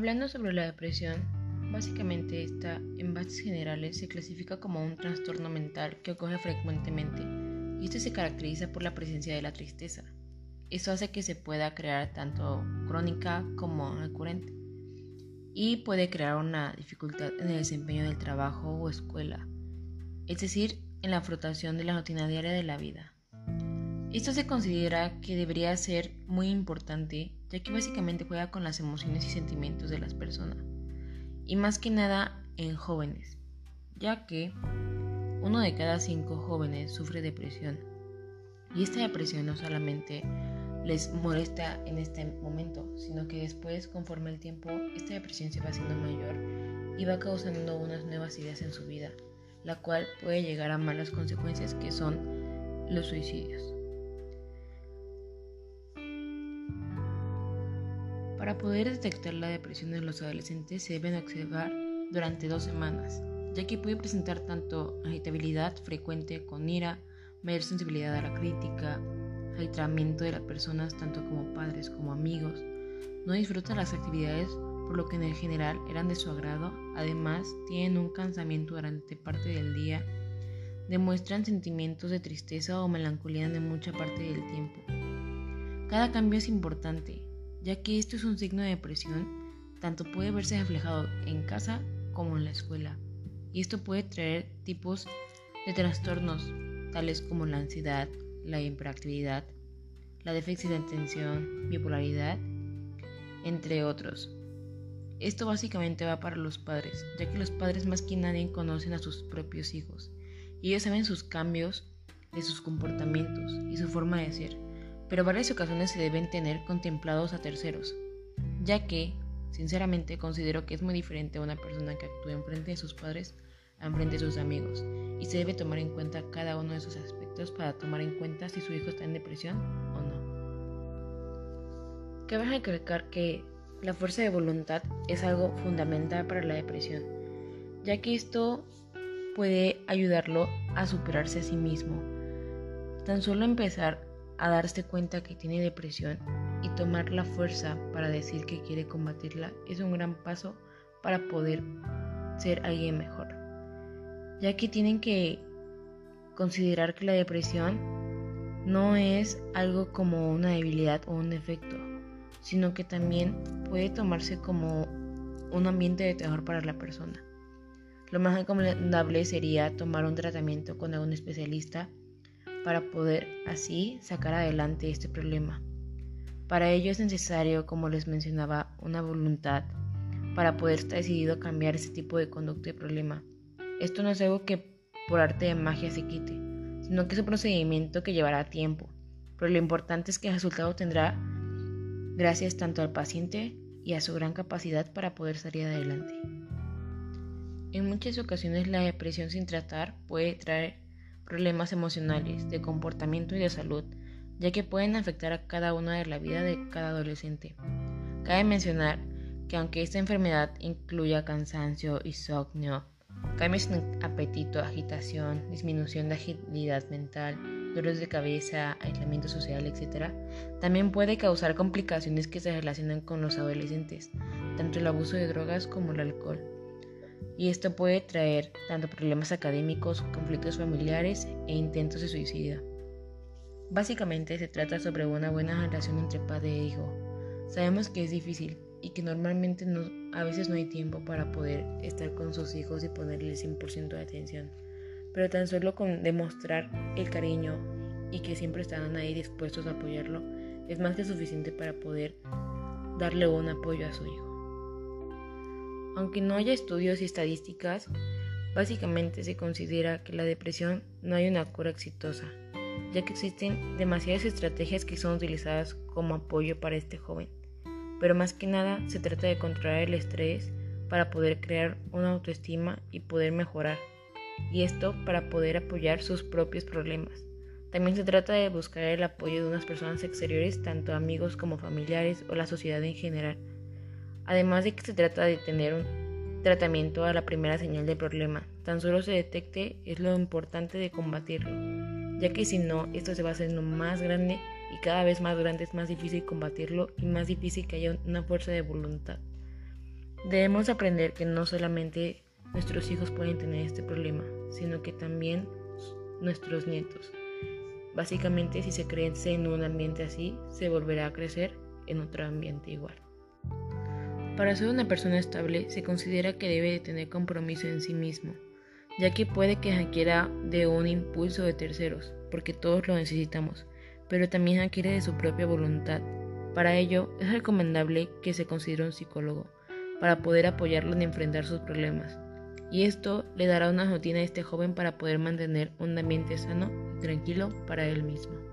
Hablando sobre la depresión, básicamente esta, en bases generales, se clasifica como un trastorno mental que ocurre frecuentemente y este se caracteriza por la presencia de la tristeza. Eso hace que se pueda crear tanto crónica como recurrente y puede crear una dificultad en el desempeño del trabajo o escuela, es decir, en la frotación de la rutina diaria de la vida. Esto se considera que debería ser muy importante ya que básicamente juega con las emociones y sentimientos de las personas, y más que nada en jóvenes, ya que uno de cada cinco jóvenes sufre depresión, y esta depresión no solamente les molesta en este momento, sino que después, conforme el tiempo, esta depresión se va haciendo mayor y va causando unas nuevas ideas en su vida, la cual puede llegar a malas consecuencias que son los suicidios. Para poder detectar la depresión en los adolescentes se deben observar durante dos semanas, ya que puede presentar tanto agitabilidad frecuente con ira, mayor sensibilidad a la crítica, aislamiento de las personas tanto como padres como amigos, no disfrutan las actividades por lo que en general eran de su agrado, además tienen un cansamiento durante parte del día, demuestran sentimientos de tristeza o melancolía en mucha parte del tiempo. Cada cambio es importante, ya que esto es un signo de depresión, tanto puede verse reflejado en casa como en la escuela, y esto puede traer tipos de trastornos tales como la ansiedad, la hiperactividad, la déficit de atención, bipolaridad, entre otros. Esto básicamente va para los padres, ya que los padres más que nadie conocen a sus propios hijos y ellos saben sus cambios de sus comportamientos y su forma de ser pero varias ocasiones se deben tener contemplados a terceros, ya que, sinceramente, considero que es muy diferente a una persona que actúa en frente de sus padres a en frente de sus amigos, y se debe tomar en cuenta cada uno de esos aspectos para tomar en cuenta si su hijo está en depresión o no. Cabe recalcar que la fuerza de voluntad es algo fundamental para la depresión, ya que esto puede ayudarlo a superarse a sí mismo. Tan solo empezar a darse cuenta que tiene depresión y tomar la fuerza para decir que quiere combatirla es un gran paso para poder ser alguien mejor. Ya que tienen que considerar que la depresión no es algo como una debilidad o un defecto, sino que también puede tomarse como un ambiente de terror para la persona. Lo más recomendable sería tomar un tratamiento con algún especialista para poder así sacar adelante este problema. Para ello es necesario, como les mencionaba, una voluntad para poder estar decidido a cambiar ese tipo de conducta y problema. Esto no es algo que por arte de magia se quite, sino que es un procedimiento que llevará tiempo, pero lo importante es que el resultado tendrá gracias tanto al paciente y a su gran capacidad para poder salir adelante. En muchas ocasiones la depresión sin tratar puede traer problemas emocionales, de comportamiento y de salud, ya que pueden afectar a cada una de la vida de cada adolescente. Cabe mencionar que aunque esta enfermedad incluya cansancio, insomnio, cambios en apetito, agitación, disminución de agilidad mental, dolores de cabeza, aislamiento social, etc., también puede causar complicaciones que se relacionan con los adolescentes, tanto el abuso de drogas como el alcohol y esto puede traer tanto problemas académicos, conflictos familiares e intentos de suicidio. Básicamente se trata sobre una buena relación entre padre e hijo. Sabemos que es difícil y que normalmente a veces no hay tiempo para poder estar con sus hijos y ponerle 100% de atención, pero tan solo con demostrar el cariño y que siempre están ahí dispuestos a apoyarlo es más que suficiente para poder darle un apoyo a su hijo. Aunque no haya estudios y estadísticas, básicamente se considera que la depresión no hay una cura exitosa, ya que existen demasiadas estrategias que son utilizadas como apoyo para este joven. Pero más que nada se trata de controlar el estrés para poder crear una autoestima y poder mejorar, y esto para poder apoyar sus propios problemas. También se trata de buscar el apoyo de unas personas exteriores, tanto amigos como familiares o la sociedad en general, Además de que se trata de tener un tratamiento a la primera señal de problema, tan solo se detecte es lo importante de combatirlo, ya que si no, esto se va haciendo más grande y cada vez más grande es más difícil combatirlo y más difícil que haya una fuerza de voluntad. Debemos aprender que no solamente nuestros hijos pueden tener este problema, sino que también nuestros nietos. Básicamente, si se crece en un ambiente así, se volverá a crecer en otro ambiente igual. Para ser una persona estable, se considera que debe de tener compromiso en sí mismo, ya que puede que requiera de un impulso de terceros, porque todos lo necesitamos, pero también adquiere de su propia voluntad. Para ello, es recomendable que se considere un psicólogo, para poder apoyarlo en enfrentar sus problemas, y esto le dará una rutina a este joven para poder mantener un ambiente sano y tranquilo para él mismo.